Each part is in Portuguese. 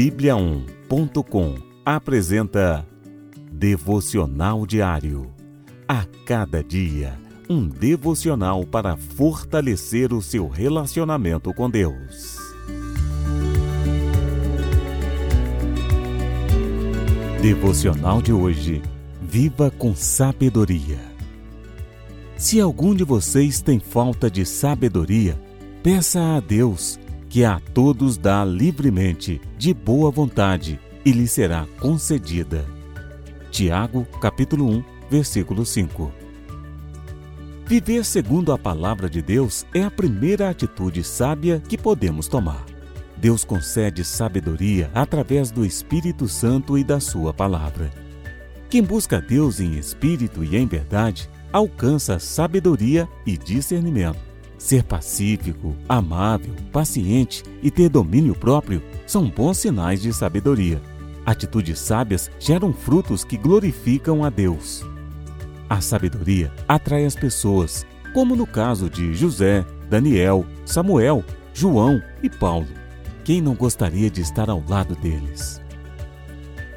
Bíblia1.com apresenta Devocional Diário. A cada dia, um devocional para fortalecer o seu relacionamento com Deus. Devocional de hoje. Viva com sabedoria. Se algum de vocês tem falta de sabedoria, peça a Deus que a todos dá livremente, de boa vontade, e lhe será concedida. Tiago, capítulo 1, versículo 5. Viver segundo a palavra de Deus é a primeira atitude sábia que podemos tomar. Deus concede sabedoria através do Espírito Santo e da Sua palavra. Quem busca Deus em espírito e em verdade alcança sabedoria e discernimento. Ser pacífico, amável, paciente e ter domínio próprio são bons sinais de sabedoria. Atitudes sábias geram frutos que glorificam a Deus. A sabedoria atrai as pessoas, como no caso de José, Daniel, Samuel, João e Paulo. Quem não gostaria de estar ao lado deles?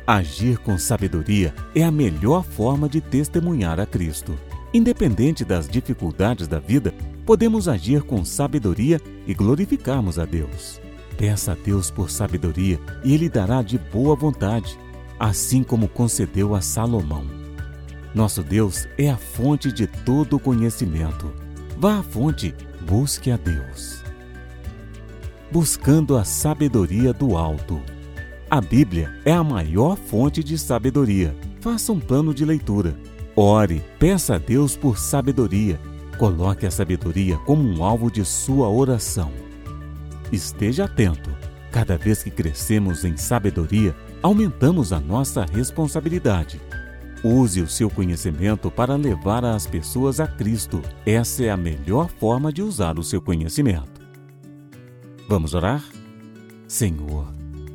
Agir com sabedoria é a melhor forma de testemunhar a Cristo. Independente das dificuldades da vida, podemos agir com sabedoria e glorificarmos a Deus. Peça a Deus por sabedoria e Ele dará de boa vontade, assim como concedeu a Salomão. Nosso Deus é a fonte de todo conhecimento. Vá à fonte, busque a Deus. Buscando a sabedoria do alto. A Bíblia é a maior fonte de sabedoria. Faça um plano de leitura. Ore, peça a Deus por sabedoria Coloque a sabedoria como um alvo de sua oração. Esteja atento. Cada vez que crescemos em sabedoria, aumentamos a nossa responsabilidade. Use o seu conhecimento para levar as pessoas a Cristo. Essa é a melhor forma de usar o seu conhecimento. Vamos orar? Senhor,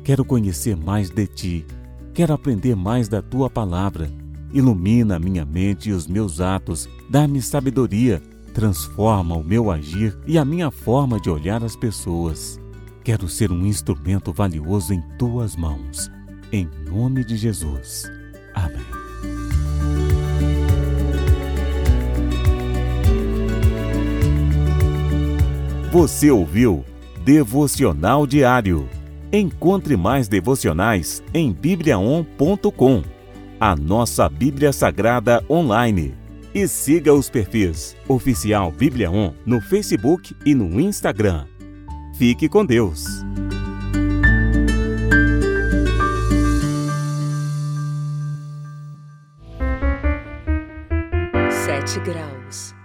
quero conhecer mais de Ti. Quero aprender mais da Tua palavra Ilumina minha mente e os meus atos, dá-me sabedoria, transforma o meu agir e a minha forma de olhar as pessoas. Quero ser um instrumento valioso em tuas mãos. Em nome de Jesus. Amém. Você ouviu Devocional Diário. Encontre mais devocionais em bibliaon.com a nossa Bíblia Sagrada online. E siga os perfis Oficial Bíblia On no Facebook e no Instagram. Fique com Deus! Sete graus.